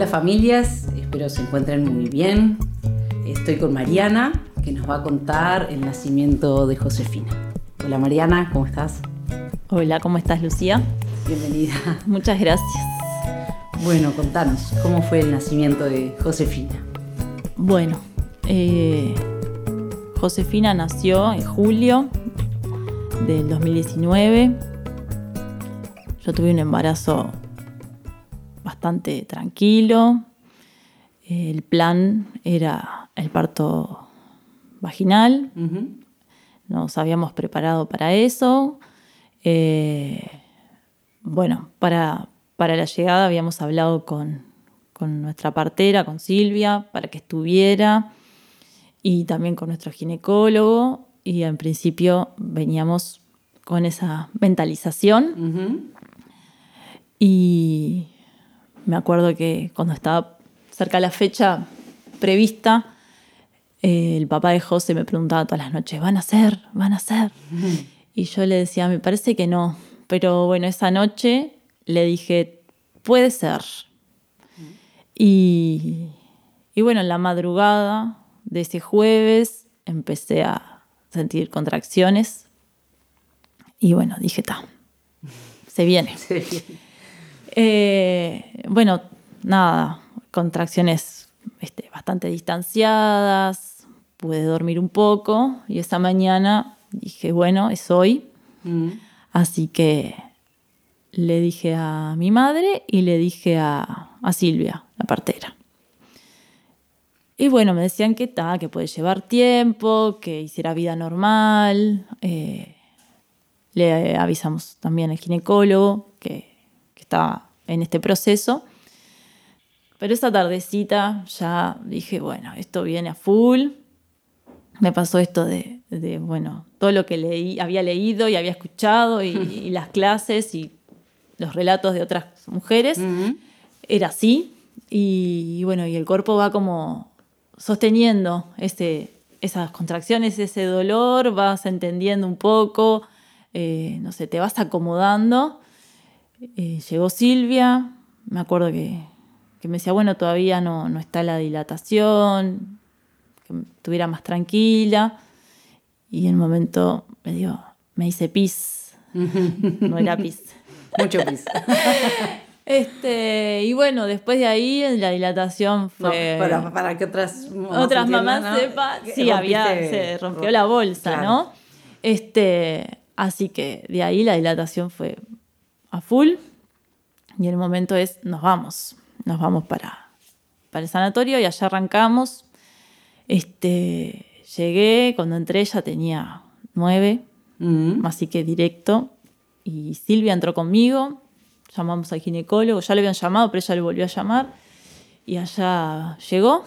Hola familias, espero se encuentren muy bien. Estoy con Mariana, que nos va a contar el nacimiento de Josefina. Hola Mariana, ¿cómo estás? Hola, ¿cómo estás Lucía? Bienvenida. Muchas gracias. Bueno, contanos, ¿cómo fue el nacimiento de Josefina? Bueno, eh, Josefina nació en julio del 2019. Yo tuve un embarazo bastante tranquilo. El plan era el parto vaginal. Nos habíamos preparado para eso. Eh, bueno, para, para la llegada habíamos hablado con, con nuestra partera, con Silvia, para que estuviera, y también con nuestro ginecólogo, y en principio veníamos con esa mentalización. Y me acuerdo que cuando estaba cerca de la fecha prevista, eh, el papá de José me preguntaba todas las noches, ¿van a ser? ¿Van a ser? Y yo le decía, me parece que no. Pero bueno, esa noche le dije, puede ser. Y, y bueno, en la madrugada de ese jueves empecé a sentir contracciones. Y bueno, dije, ta, se viene. Eh, bueno, nada, contracciones este, bastante distanciadas, pude dormir un poco y esa mañana dije, bueno, es hoy. Mm. Así que le dije a mi madre y le dije a, Silvia, la partera. Y bueno, me decían que ta, que puede llevar tiempo, que hiciera vida normal. Eh, le avisamos también al ginecólogo que, que estaba en este proceso. Pero esa tardecita ya dije, bueno, esto viene a full. Me pasó esto de, bueno, todo lo que leí, había leído y había escuchado y las clases y los relatos de otras mujeres, era así. Y, bueno, y el cuerpo va como sosteniendo ese, esas contracciones, ese dolor, vas entendiendo un poco, eh, no sé, te vas acomodando. Eh, llegó Silvia, me acuerdo que, me decía, bueno, todavía no, no está la dilatación, que estuviera más tranquila. Y en un momento me dio, me hice pis, no era pis. Mucho pis. Este, y bueno, después de ahí la dilatación fue. para, que otras, otras mamás sepan. Sí, había, se rompió la bolsa, ¿no? Este, así que de ahí la dilatación fue a full. Y el momento es, nos vamos. Nos vamos para, para el sanatorio y allá arrancamos. Este, llegué, cuando entré ya tenía nueve, mm. así que directo y Silvia entró conmigo, llamamos al ginecólogo, ya le habían llamado, pero ella le volvió a llamar y allá llegó.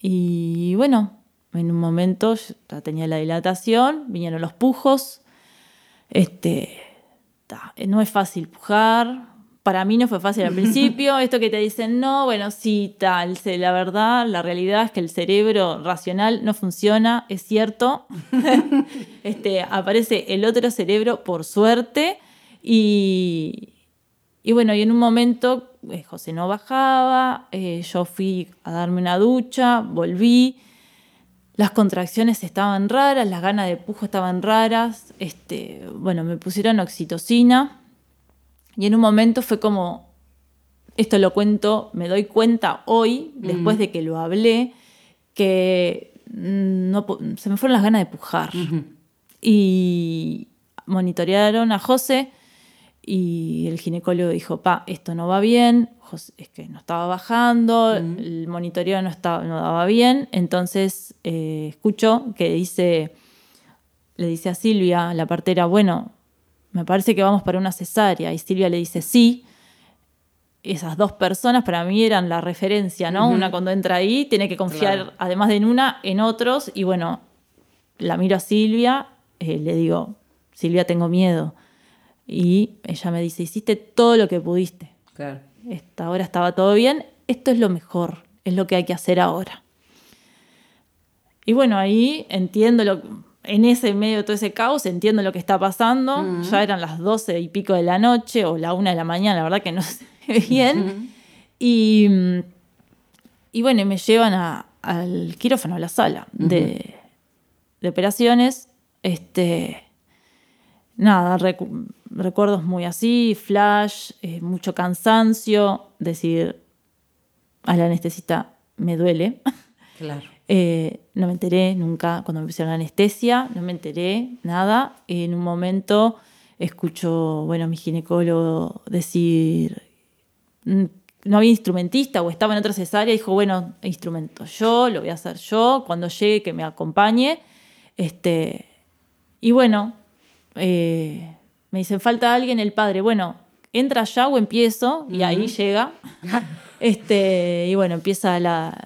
Y bueno, en un momento ya tenía la dilatación, vinieron los pujos. Este, no es fácil pujar, para mí no fue fácil al principio. Esto que te dicen, no, bueno, sí, tal. La verdad, la realidad es que el cerebro racional no funciona, es cierto. este, aparece el otro cerebro, por suerte. Y, y bueno, y en un momento eh, José no bajaba, eh, yo fui a darme una ducha, volví. Las contracciones estaban raras, las ganas de pujo estaban raras. Este, bueno, me pusieron oxitocina y en un momento fue como, esto lo cuento, me doy cuenta hoy, después de que lo hablé, que no, se me fueron las ganas de pujar. Y monitorearon a José y el ginecólogo dijo, pa, esto no va bien, es que no estaba bajando, el monitoreo no, estaba, no daba bien, entonces eh, escucho que dice, le dice a Silvia, la partera, bueno, me parece que vamos para una cesárea. Y Silvia le dice, sí. Esas dos personas para mí eran la referencia, ¿no? Una cuando entra ahí tiene que confiar, además de en una, en otros. Y bueno, la miro a Silvia, eh, le digo, Silvia, tengo miedo. Y ella me dice, hiciste todo lo que pudiste. Claro. Esta hora estaba todo bien, esto es lo mejor, es lo que hay que hacer ahora. Y bueno, ahí entiendo lo, en ese medio de todo ese caos entiendo lo que está pasando. Ya eran las doce y pico de la noche o la una de la mañana, la verdad que no sé bien. Y, y bueno, me llevan al quirófano, a la sala de, operaciones. Este, nada, recuerdos muy así, flash, eh, mucho cansancio, decir a la anestesista me duele. Claro. Eh, no me enteré nunca cuando me pusieron la anestesia, no me enteré nada. En un momento escucho, bueno, mi ginecólogo decir, mm, no había instrumentista o estaba en otra cesárea, dijo, bueno, instrumento yo, lo voy a hacer yo, cuando llegue que me acompañe. Este, y bueno, eh, me dicen, falta alguien, el padre, bueno, entra ya o empiezo, y ahí llega. este, y bueno, empieza la,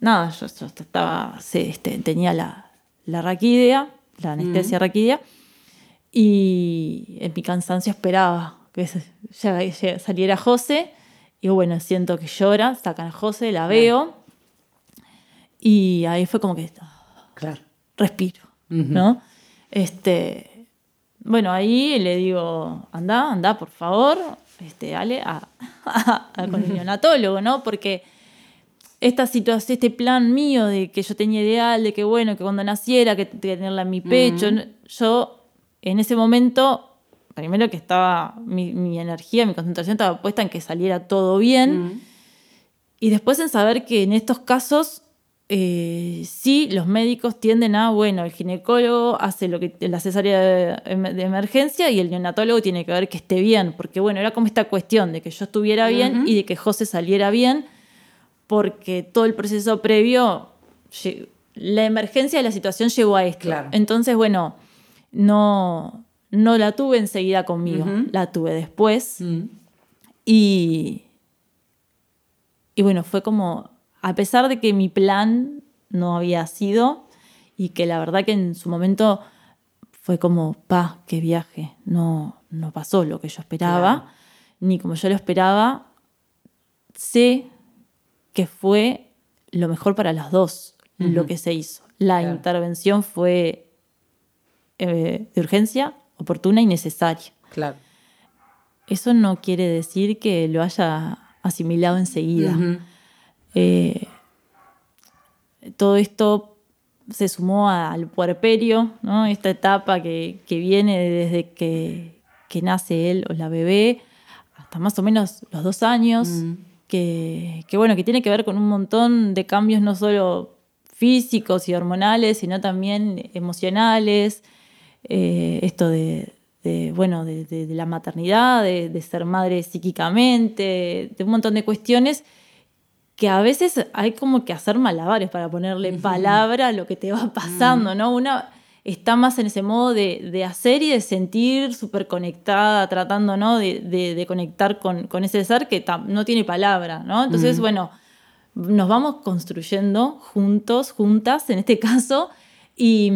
nada, yo, estaba, este, tenía la, la raquídea, la anestesia raquídea, y en mi cansancio esperaba que saliera José, y bueno, siento que llora, sacan a José, la veo, y ahí fue como que, claro. respiro, ¿no? Este, bueno, ahí le digo, anda, anda, por favor, este, Ale, a, con el neonatólogo, ¿no? Porque esta situación, este plan mío de que yo tenía ideal, de que bueno, que cuando naciera, que tenerla en mi pecho, yo en ese momento, primero que estaba, mi, energía, mi concentración estaba puesta en que saliera todo bien, y después en saber que en estos casos eh, sí, los médicos tienden a, bueno, el ginecólogo hace lo que la cesárea de, emergencia y el neonatólogo tiene que ver que esté bien, porque bueno, era como esta cuestión de que yo estuviera bien y de que José saliera bien, porque todo el proceso previo, la emergencia de la situación llegó a esto. Entonces, bueno, no, no la tuve enseguida conmigo, la tuve después. Mm. Y, y bueno, fue como a pesar de que mi plan no había sido y que la verdad que en su momento fue como, pa, qué viaje, no, no pasó lo que yo esperaba, ni como yo lo esperaba, sé que fue lo mejor para las dos, lo que se hizo. La intervención fue eh, de urgencia, oportuna y necesaria. Claro. Eso no quiere decir que lo haya asimilado enseguida. Eh, todo esto se sumó al puerperio, ¿no? esta etapa que, viene desde que, nace él o la bebé hasta más o menos los dos años, mm. que, bueno, que tiene que ver con un montón de cambios no solo físicos y hormonales, sino también emocionales, eh, esto de, bueno, de, la maternidad, de, ser madre psíquicamente, de un montón de cuestiones que a veces hay como que hacer malabares para ponerle palabra a lo que te va pasando, ¿no? Una está más en ese modo de, hacer y de sentir súper conectada, tratando, ¿no? De, conectar con, ese ser que no tiene palabra, ¿no? Entonces, bueno, nos vamos construyendo juntos, juntas, en este caso, y,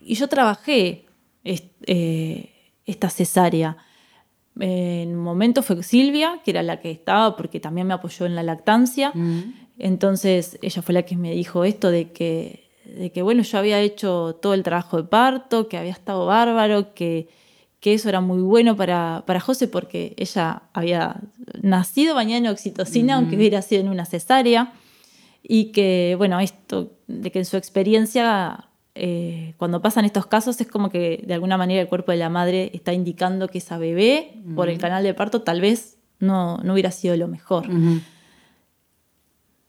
y yo trabajé eh, esta cesárea en un momento fue Silvia, que era la que estaba porque también me apoyó en la lactancia. Mm. Entonces ella fue la que me dijo esto de que, de que, bueno, yo había hecho todo el trabajo de parto, que había estado bárbaro, que, que eso era muy bueno para, para José porque ella había nacido bañada en oxitocina, aunque hubiera sido en una cesárea. Y que, bueno, esto, de que en su experiencia eh, cuando pasan estos casos es como que de alguna manera el cuerpo de la madre está indicando que esa bebé por el canal de parto tal vez no, no hubiera sido lo mejor.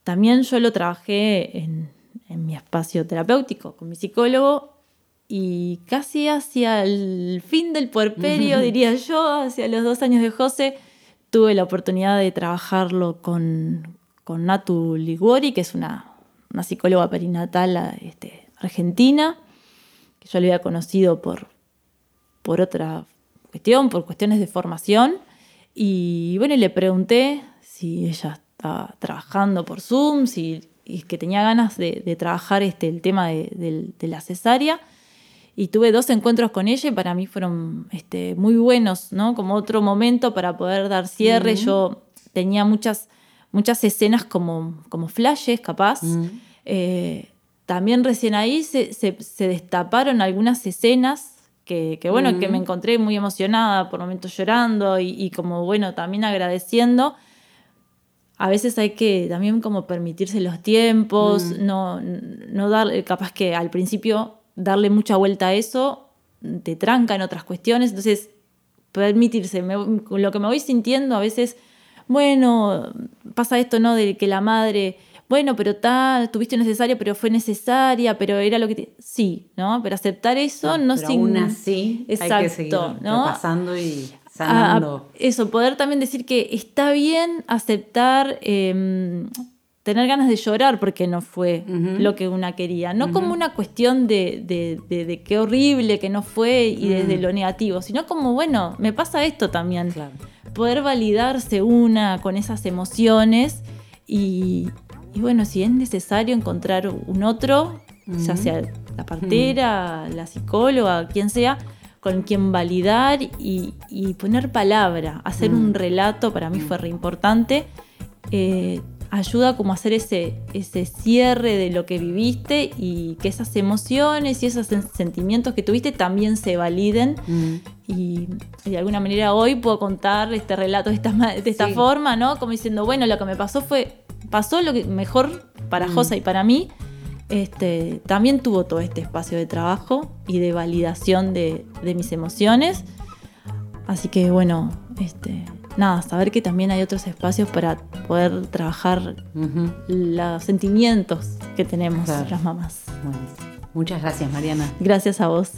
También yo lo trabajé en, en, mi espacio terapéutico con mi psicólogo y casi hacia el fin del puerperio, diría yo, hacia los dos años de José, tuve la oportunidad de trabajarlo con, con Natu Liguori, que es una, una psicóloga perinatal este, argentina, que yo le había conocido por, por otra cuestión, por cuestiones de formación. Y bueno, le pregunté si ella estaba trabajando por Zoom, si y que tenía ganas de, trabajar este, el tema de, la cesárea. Y tuve dos encuentros con ella y para mí fueron este, muy buenos, ¿no? Como otro momento para poder dar cierre. Yo tenía muchas, muchas escenas como, como flashes, capaz. Eh, también recién ahí se, destaparon algunas escenas que, bueno, que me encontré muy emocionada, por momentos llorando y, como, bueno, también agradeciendo, a veces hay que también como permitirse los tiempos, mm. no, no dar, capaz que al principio darle mucha vuelta a eso te tranca en otras cuestiones, entonces permitirse, lo que me voy sintiendo a veces, bueno, pasa esto, ¿no? De que la madre, bueno, pero está, tuviste necesario, pero fue necesaria, pero era lo que... Sí, ¿no? Pero aceptar eso no, no aún así Exacto, hay que seguir ¿no? pasando y sanando. eso, poder también decir que está bien aceptar... Em, tener ganas de llorar porque no fue lo que una quería. No como una cuestión de, de, qué horrible que no fue y desde lo negativo, sino como, bueno, me pasa esto también. Poder validarse una con esas emociones y, bueno, si es necesario encontrar un otro, ya sea la partera, la psicóloga, quien sea, con quien validar y, poner palabra, hacer un relato, para mí fue re importante. Eh, ayuda como a hacer ese, ese cierre de lo que viviste y que esas emociones y esos sentimientos que tuviste también se validen. Y, de alguna manera hoy puedo contar este relato de esta, de esta forma, ¿no? Como diciendo, bueno, lo que me pasó fue, pasó lo que mejor para mm. Josa y para mí. Este, también tuvo todo este espacio de trabajo y de validación de, de mis emociones. Así que bueno, este, nada, saber que también hay otros espacios para poder trabajar los sentimientos que tenemos las mamás. Muchas gracias, Mariana. Gracias a vos.